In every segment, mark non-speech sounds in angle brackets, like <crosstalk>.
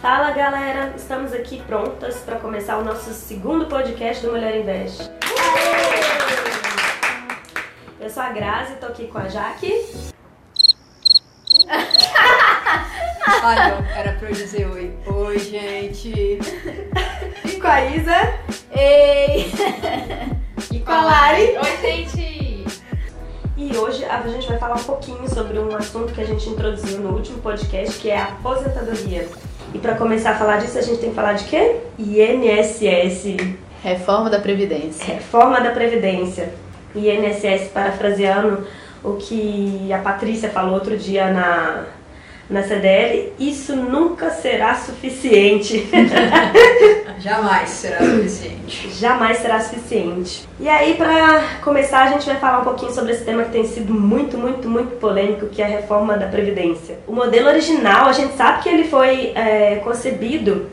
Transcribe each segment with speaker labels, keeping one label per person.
Speaker 1: Fala galera, estamos aqui prontas para começar o nosso segundo podcast do Mulher Invest. Eu sou a Grazi, tô aqui com a Jaque. <laughs>
Speaker 2: Olha, era pra eu dizer oi. Oi, gente.
Speaker 1: E com a Isa.
Speaker 2: Ei!
Speaker 1: E com a Lari.
Speaker 2: Oi, gente.
Speaker 1: E hoje a gente vai falar um pouquinho sobre um assunto que a gente introduziu no último podcast, que é a aposentadoria. E para começar a falar disso, a gente tem que falar de quê? INSS,
Speaker 2: Reforma da Previdência.
Speaker 1: Reforma da Previdência. INSS, parafraseando o que a Patrícia falou outro dia na, na CDL, isso nunca será suficiente. <laughs>
Speaker 2: Jamais será suficiente.
Speaker 1: Jamais será suficiente. E aí, para começar, a gente vai falar um pouquinho sobre esse tema que tem sido muito, muito, muito polêmico, que é a reforma da Previdência. O modelo original, a gente sabe que ele foi é, concebido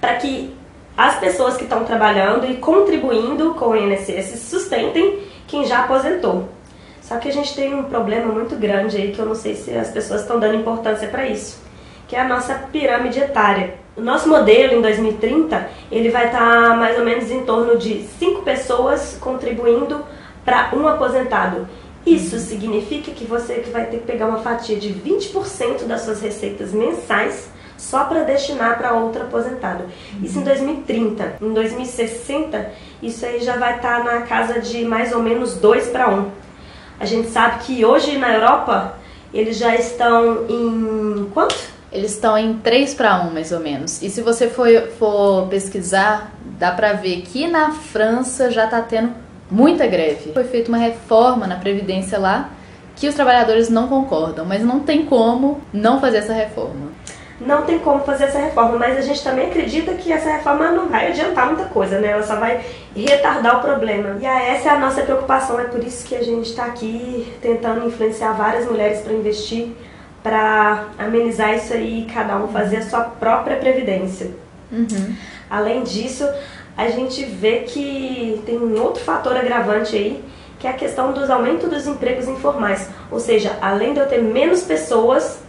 Speaker 1: para que as pessoas que estão trabalhando e contribuindo com o INSS sustentem quem já aposentou. Só que a gente tem um problema muito grande aí que eu não sei se as pessoas estão dando importância para isso, que é a nossa pirâmide etária. O nosso modelo em 2030, ele vai estar mais ou menos em torno de 5 pessoas contribuindo para um aposentado. Isso significa que você que vai ter que pegar uma fatia de 20% das suas receitas mensais só para destinar para outro aposentado. Isso em 2030. Em 2060, isso aí já vai estar na casa de mais ou menos 2 para 1. A gente sabe que hoje na Europa eles já estão em quanto?
Speaker 2: Eles estão em 3 para 1, mais ou menos. E se você for, for pesquisar, dá pra ver que na França já tá tendo muita greve. Foi feita uma reforma na Previdência lá que os trabalhadores não concordam, mas não tem como não fazer essa reforma.
Speaker 1: Não tem como fazer essa reforma, mas a gente também acredita que essa reforma não vai adiantar muita coisa, né? Ela só vai retardar o problema. E essa é a nossa preocupação, é por isso que a gente está aqui tentando influenciar várias mulheres para investir, para amenizar isso aí e cada um fazer a sua própria previdência.
Speaker 2: Uhum.
Speaker 1: Além disso, a gente vê que tem um outro fator agravante aí, que é a questão dos aumentos dos empregos informais. Ou seja, além de eu ter menos pessoas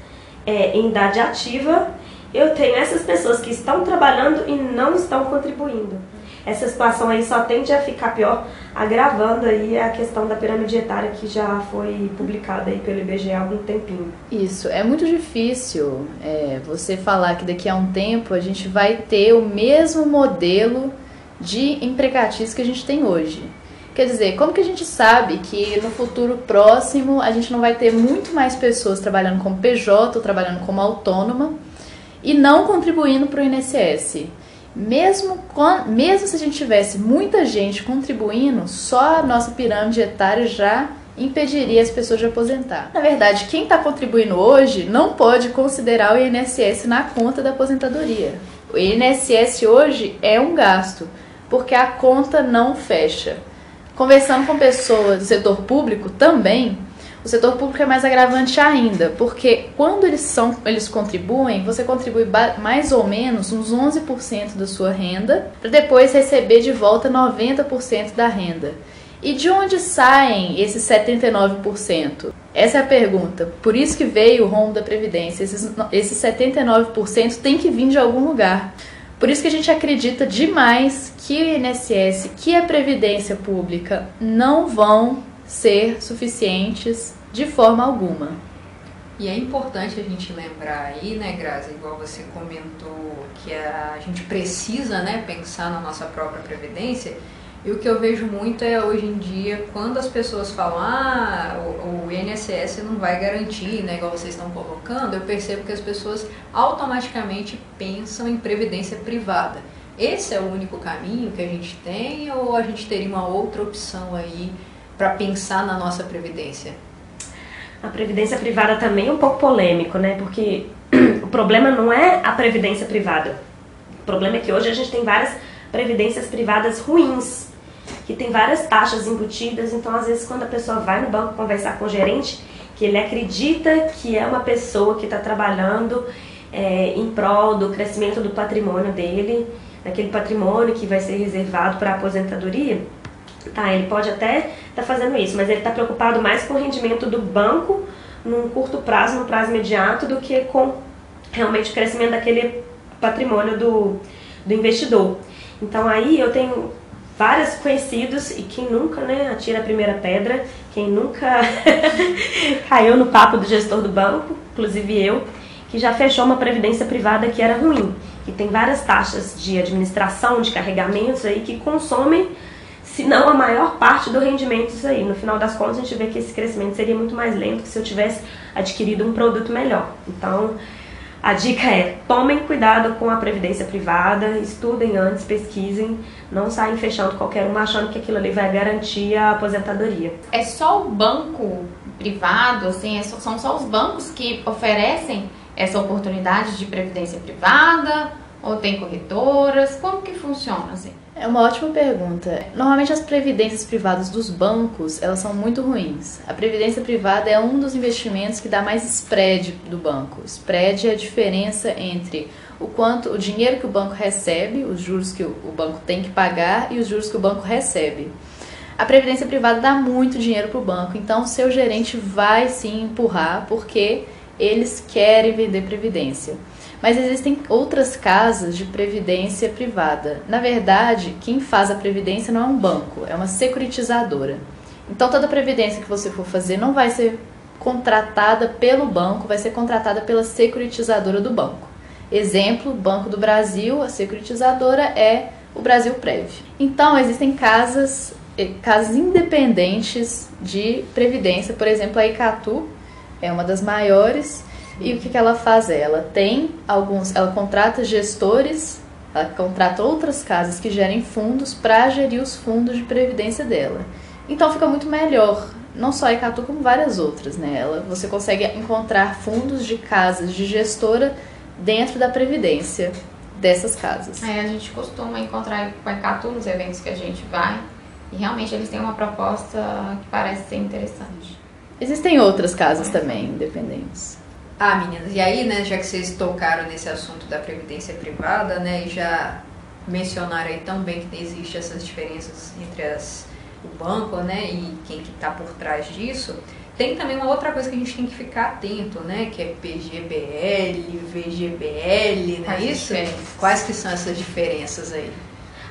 Speaker 1: é, em idade ativa, eu tenho essas pessoas que estão trabalhando e não estão contribuindo. Essa situação aí só tende a ficar pior, agravando aí a questão da pirâmide etária que já foi publicada aí pelo IBGE há algum tempinho.
Speaker 2: Isso, é muito difícil é, você falar que daqui a um tempo a gente vai ter o mesmo modelo de empregatício que a gente tem hoje. Quer dizer, como que a gente sabe que no futuro próximo a gente não vai ter muito mais pessoas trabalhando como PJ ou trabalhando como autônoma e não contribuindo para o INSS? Mesmo, com, mesmo se a gente tivesse muita gente contribuindo, só a nossa pirâmide etária já impediria as pessoas de aposentar. Na verdade, quem está contribuindo hoje não pode considerar o INSS na conta da aposentadoria. O INSS hoje é um gasto, porque a conta não fecha. Conversando com pessoas do setor público também, o setor público é mais agravante ainda, porque quando eles são, eles contribuem, você contribui mais ou menos uns 11% da sua renda, para depois receber de volta 90% da renda. E de onde saem esses 79%? Essa é a pergunta. Por isso que veio o rombo da Previdência. Esses, esses 79% tem que vir de algum lugar. Por isso que a gente acredita demais que o INSS, que a Previdência Pública não vão ser suficientes de forma alguma.
Speaker 3: E é importante a gente lembrar aí, né, Grazi, igual você comentou, que a gente precisa, né, pensar na nossa própria previdência. E o que eu vejo muito é hoje em dia, quando as pessoas falam, ah, o, o INSS não vai garantir, né, igual vocês estão colocando, eu percebo que as pessoas automaticamente pensam em previdência privada. Esse é o único caminho que a gente tem ou a gente teria uma outra opção aí para pensar na nossa previdência?
Speaker 1: A previdência privada também é um pouco polêmico, né? Porque <clears throat> o problema não é a previdência privada. O problema é que hoje a gente tem várias previdências privadas ruins, que tem várias taxas embutidas. Então, às vezes, quando a pessoa vai no banco conversar com o gerente, que ele acredita que é uma pessoa que está trabalhando é, em prol do crescimento do patrimônio dele, daquele patrimônio que vai ser reservado para aposentadoria, Tá, ele pode até estar tá fazendo isso, mas ele está preocupado mais com o rendimento do banco num curto prazo, num prazo imediato, do que com realmente o crescimento daquele patrimônio do, do investidor. Então aí eu tenho vários conhecidos e quem nunca né, atira a primeira pedra, quem nunca <laughs> caiu no papo do gestor do banco, inclusive eu, que já fechou uma previdência privada que era ruim, que tem várias taxas de administração, de carregamentos aí que consomem, se não a maior parte do rendimento isso aí. No final das contas a gente vê que esse crescimento seria muito mais lento que se eu tivesse adquirido um produto melhor. Então, a dica é: tomem cuidado com a previdência privada, estudem antes, pesquisem, não saem fechando qualquer uma achando que aquilo ali vai garantir a aposentadoria.
Speaker 4: É só o banco privado, assim, é são só os bancos que oferecem essa oportunidade de previdência privada ou tem corretoras? Como que funciona assim?
Speaker 2: É uma ótima pergunta. Normalmente as previdências privadas dos bancos, elas são muito ruins. A previdência privada é um dos investimentos que dá mais spread do banco. Spread é a diferença entre o quanto o dinheiro que o banco recebe, os juros que o banco tem que pagar e os juros que o banco recebe. A previdência privada dá muito dinheiro para o banco, então o seu gerente vai sim empurrar porque eles querem vender previdência. Mas existem outras casas de previdência privada. Na verdade, quem faz a previdência não é um banco, é uma securitizadora. Então toda previdência que você for fazer não vai ser contratada pelo banco, vai ser contratada pela securitizadora do banco. Exemplo, Banco do Brasil, a securitizadora é o Brasil Prev. Então existem casas, eh, casas independentes de previdência, por exemplo, a Icatu é uma das maiores e o que, que ela faz? Ela tem alguns, ela contrata gestores, ela contrata outras casas que gerem fundos para gerir os fundos de previdência dela. Então fica muito melhor, não só a Icatu como várias outras, né? Ela, você consegue encontrar fundos de casas de gestora dentro da previdência dessas casas.
Speaker 4: É, a gente costuma encontrar com a Icatu nos eventos que a gente vai e realmente eles têm uma proposta que parece ser interessante.
Speaker 2: Existem outras casas também independentes.
Speaker 3: Ah, meninas, e aí, né, já que vocês tocaram nesse assunto da previdência privada, né, e já mencionaram aí também que existe essas diferenças entre as, o banco, né, e quem que está por trás disso, tem também uma outra coisa que a gente tem que ficar atento, né, que é PGBL, VGBL, não é isso? Quais que são essas diferenças aí?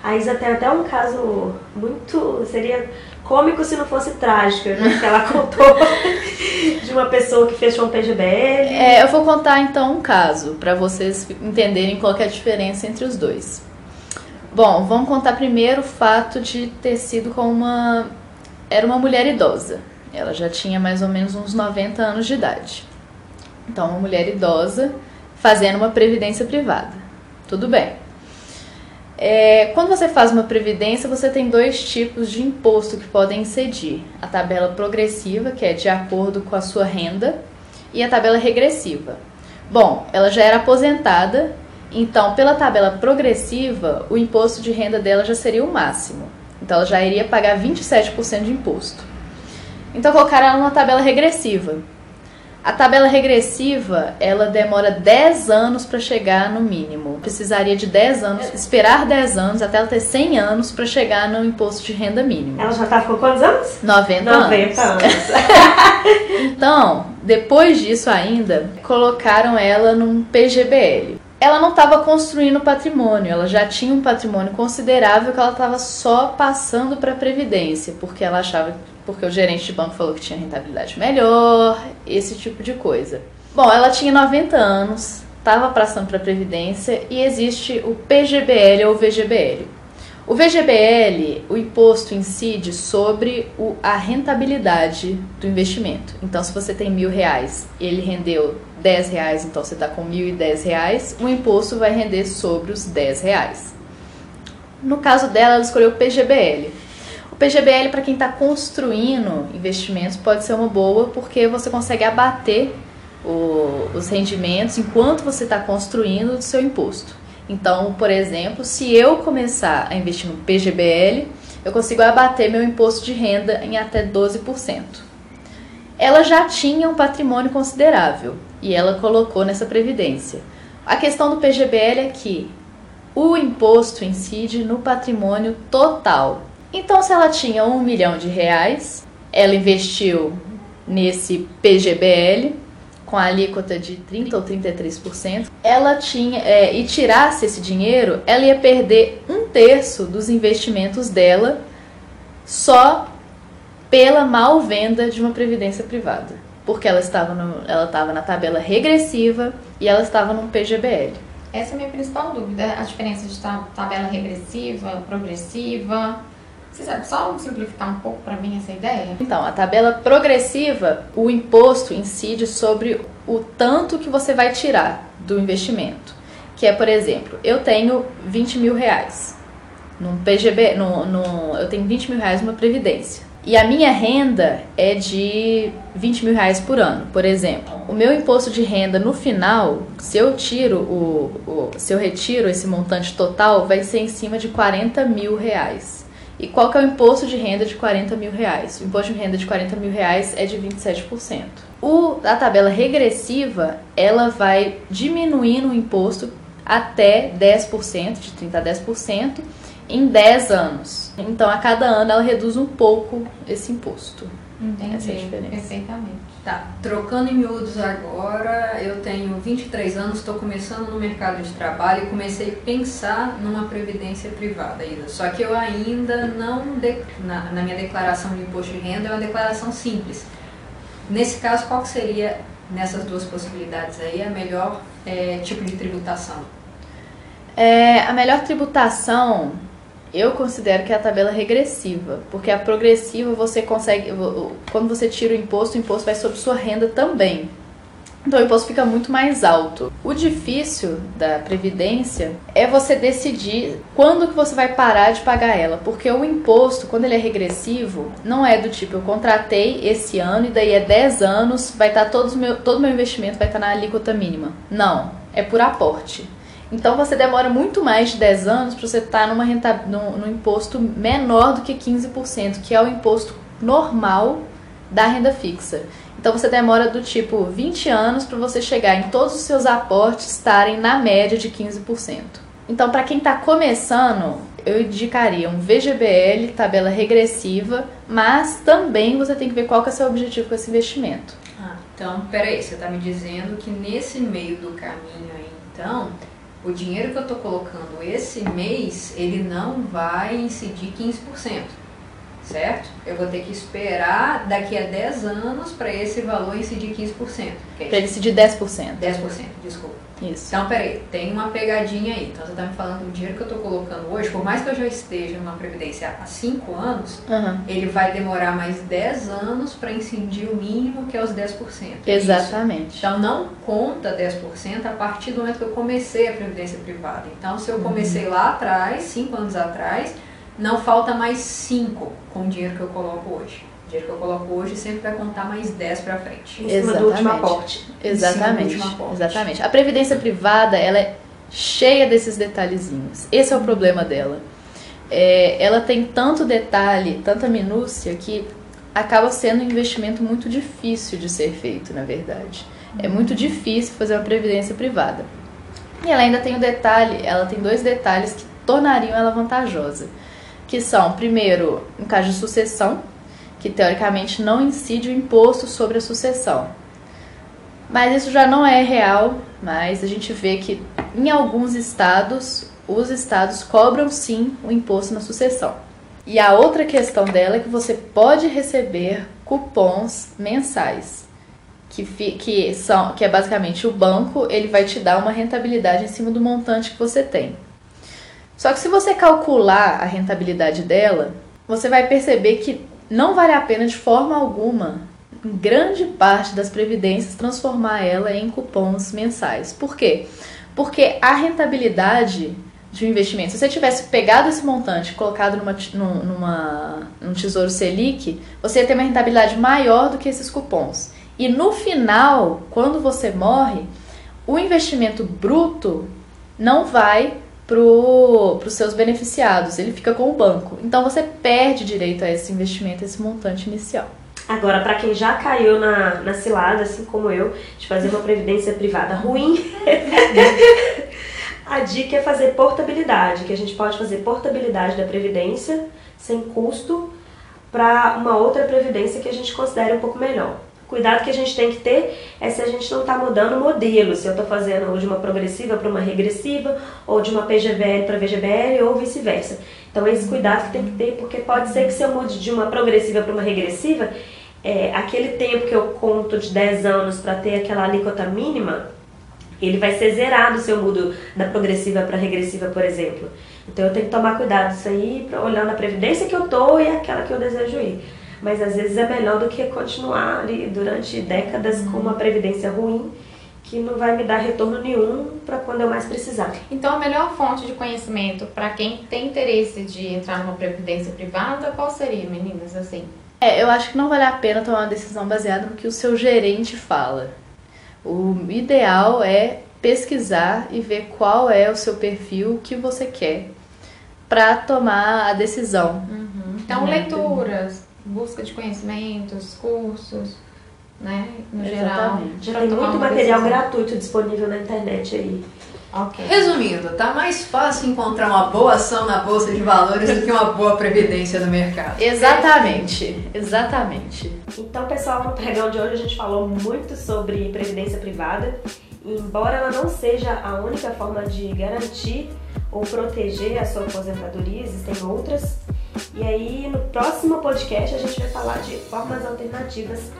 Speaker 1: A Isa tem até um caso muito. seria cômico se não fosse trágico, né? Que ela contou <laughs> de uma pessoa que fechou um PGBL.
Speaker 2: É, eu vou contar então um caso para vocês entenderem qual é a diferença entre os dois. Bom, vamos contar primeiro o fato de ter sido com uma. Era uma mulher idosa. Ela já tinha mais ou menos uns 90 anos de idade. Então, uma mulher idosa fazendo uma previdência privada. Tudo bem. É, quando você faz uma previdência, você tem dois tipos de imposto que podem incidir: a tabela progressiva, que é de acordo com a sua renda, e a tabela regressiva. Bom, ela já era aposentada, então pela tabela progressiva, o imposto de renda dela já seria o máximo. Então ela já iria pagar 27% de imposto. Então colocaram ela na tabela regressiva. A tabela regressiva, ela demora 10 anos para chegar no mínimo. Precisaria de 10 anos, esperar 10 anos até ela ter 100 anos para chegar no imposto de renda mínimo.
Speaker 1: Ela já tá com quantos anos?
Speaker 2: 90,
Speaker 1: 90 anos. anos. <laughs>
Speaker 2: então, depois disso ainda, colocaram ela num PGBL. Ela não estava construindo patrimônio, ela já tinha um patrimônio considerável que ela estava só passando para a previdência, porque ela achava porque o gerente de banco falou que tinha rentabilidade melhor, esse tipo de coisa. Bom, ela tinha 90 anos, estava passando para a Previdência e existe o PGBL ou VGBL. O VGBL, o imposto incide sobre o, a rentabilidade do investimento. Então, se você tem mil reais ele rendeu 10 reais, então você está com mil e dez reais, o imposto vai render sobre os 10 reais. No caso dela, ela escolheu o PGBL. PGBL para quem está construindo investimentos pode ser uma boa porque você consegue abater o, os rendimentos enquanto você está construindo o seu imposto. Então, por exemplo, se eu começar a investir no PGBL, eu consigo abater meu imposto de renda em até 12%. Ela já tinha um patrimônio considerável e ela colocou nessa previdência. A questão do PGBL é que o imposto incide no patrimônio total, então, se ela tinha um milhão de reais, ela investiu nesse PGBL. com a alíquota de 30 ou 33%, ela tinha é, e tirasse esse dinheiro, ela ia perder um terço dos investimentos dela só pela mal venda de uma previdência privada, porque ela estava no, ela estava na tabela regressiva e ela estava num PGBL.
Speaker 4: Essa é a minha principal dúvida, a diferença de tabela regressiva, progressiva. Você sabe só simplificar um pouco para mim essa ideia?
Speaker 2: Então, a tabela progressiva, o imposto incide sobre o tanto que você vai tirar do investimento. Que é, por exemplo, eu tenho 20 mil reais num PGB, no, no, eu tenho 20 mil reais numa previdência. E a minha renda é de 20 mil reais por ano, por exemplo. O meu imposto de renda no final, se eu tiro o, o se eu retiro esse montante total, vai ser em cima de 40 mil reais. E qual que é o imposto de renda de 40 mil reais? O imposto de renda de 40 mil reais é de 27%. O, a tabela regressiva, ela vai diminuindo o imposto até 10%, de 30% a 10%, em 10 anos. Então, a cada ano, ela reduz um pouco esse imposto.
Speaker 4: Entendi,
Speaker 2: Essa é a diferença.
Speaker 4: perfeitamente.
Speaker 3: Tá, trocando em miúdos agora, eu tenho 23 anos, estou começando no mercado de trabalho e comecei a pensar numa previdência privada ainda. Só que eu ainda não, de, na, na minha declaração de imposto de renda, é uma declaração simples. Nesse caso, qual que seria, nessas duas possibilidades aí, a melhor é, tipo de tributação?
Speaker 2: É, a melhor tributação eu considero que é a tabela regressiva, porque a progressiva você consegue, quando você tira o imposto, o imposto vai sobre sua renda também. Então o imposto fica muito mais alto. O difícil da previdência é você decidir quando que você vai parar de pagar ela, porque o imposto, quando ele é regressivo, não é do tipo eu contratei esse ano e daí é 10 anos, vai estar todos meu, todo meu investimento vai estar na alíquota mínima. Não, é por aporte. Então você demora muito mais de 10 anos para você estar numa renta, num imposto menor do que 15%, que é o imposto normal da renda fixa. Então você demora do tipo 20 anos para você chegar em todos os seus aportes estarem na média de 15%. Então para quem está começando, eu indicaria um VGBL, tabela regressiva, mas também você tem que ver qual que é o seu objetivo com esse investimento.
Speaker 3: Ah, então, peraí, você está me dizendo que nesse meio do caminho aí, então, o dinheiro que eu estou colocando esse mês, ele não vai incidir 15%, certo? Eu vou ter que esperar daqui a 10 anos para esse valor incidir 15%.
Speaker 2: Para ele incidir 10%.
Speaker 3: 10%, desculpa.
Speaker 2: Isso.
Speaker 3: Então, peraí, tem uma pegadinha aí. Então, você está me falando do dinheiro que eu estou colocando hoje, por mais que eu já esteja numa previdência há 5 anos,
Speaker 2: Uhum.
Speaker 3: ele vai demorar mais 10 anos para incidir o mínimo, que é os 10%. é isso?
Speaker 2: Exatamente.
Speaker 3: Então não conta 10% a partir do momento que eu comecei a previdência privada. Então se eu comecei lá atrás, 5 anos atrás, não falta mais 5 com o dinheiro que eu coloco hoje. O dinheiro que eu coloco hoje sempre vai contar mais 10 para frente.
Speaker 1: Em cima do último
Speaker 2: Exatamente.
Speaker 1: aporte.
Speaker 2: Exatamente.
Speaker 3: Último.
Speaker 2: Exatamente. A previdência privada, ela é cheia desses detalhezinhos. Esse é o problema dela. É, ela tem tanto detalhe, tanta minúcia que acaba sendo um investimento muito difícil de ser feito, na verdade. É muito difícil fazer uma previdência privada. E ela ainda tem o detalhe, ela tem dois detalhes que tornariam ela vantajosa, que são, primeiro, em caso de sucessão, que teoricamente não incide o imposto sobre a sucessão. Mas isso já não é real, mas a gente vê que em alguns estados, os estados cobram sim o imposto na sucessão. E a outra questão dela é que você pode receber cupons mensais, que, que, são, que é basicamente o banco, ele vai te dar uma rentabilidade em cima do montante que você tem. Só que se você calcular a rentabilidade dela, você vai perceber que não vale a pena de forma alguma, em grande parte das previdências, transformar ela em cupons mensais. Por quê? Porque a rentabilidade de um investimento, se você tivesse pegado esse montante e colocado numa, numa, num tesouro Selic, você ia ter uma rentabilidade maior do que esses cupons. E no final, quando você morre, o investimento bruto não vai para os seus beneficiados, ele fica com o banco. Então você perde direito a esse investimento, a esse montante inicial.
Speaker 1: Agora, para quem já caiu na, na cilada, assim como eu, de fazer uma previdência privada ruim, <laughs> a dica é fazer portabilidade, que a gente pode fazer portabilidade da previdência sem custo para uma outra previdência que a gente considere um pouco melhor. Cuidado que a gente tem que ter é se a gente não está mudando o modelo, se eu estou fazendo de uma progressiva para uma regressiva, ou de uma PGBL para VGBL, ou vice-versa. Então, esse cuidado que tem que ter, porque pode ser que se eu mude de uma progressiva para uma regressiva, é, aquele tempo que eu conto de 10 anos para ter aquela alíquota mínima, ele vai ser zerado se eu mudo da progressiva para regressiva, por exemplo. Então eu tenho que tomar cuidado disso aí, olhando a previdência que eu tô e aquela que eu desejo ir. Mas às vezes é melhor do que continuar ali durante décadas com uma previdência ruim que não vai me dar retorno nenhum para quando eu mais precisar.
Speaker 4: Então, a melhor fonte de conhecimento para quem tem interesse de entrar numa previdência privada, qual seria, meninas? Assim,
Speaker 2: é, eu acho que não vale a pena tomar uma decisão baseada no que o seu gerente fala. O ideal é pesquisar e ver qual é o seu perfil que você quer para tomar a decisão.
Speaker 4: Uhum. Então, leituras, busca de conhecimentos, cursos, né? No
Speaker 1: Exatamente. geral. Já tem muito material decisão. gratuito disponível na internet aí.
Speaker 3: Okay. Resumindo, tá mais fácil encontrar uma boa ação na bolsa de valores do que uma boa previdência no mercado.
Speaker 2: Exatamente, exatamente.
Speaker 1: Então, pessoal, no pregão de hoje a gente falou muito sobre previdência privada. Embora ela não seja a única forma de garantir ou proteger a sua aposentadoria, existem outras. E aí, no próximo podcast, a gente vai falar de formas alternativas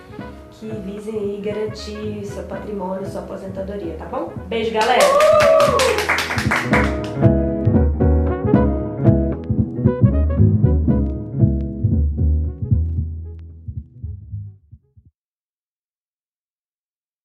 Speaker 1: que visem garantir seu patrimônio, sua aposentadoria, tá bom? Beijo, galera!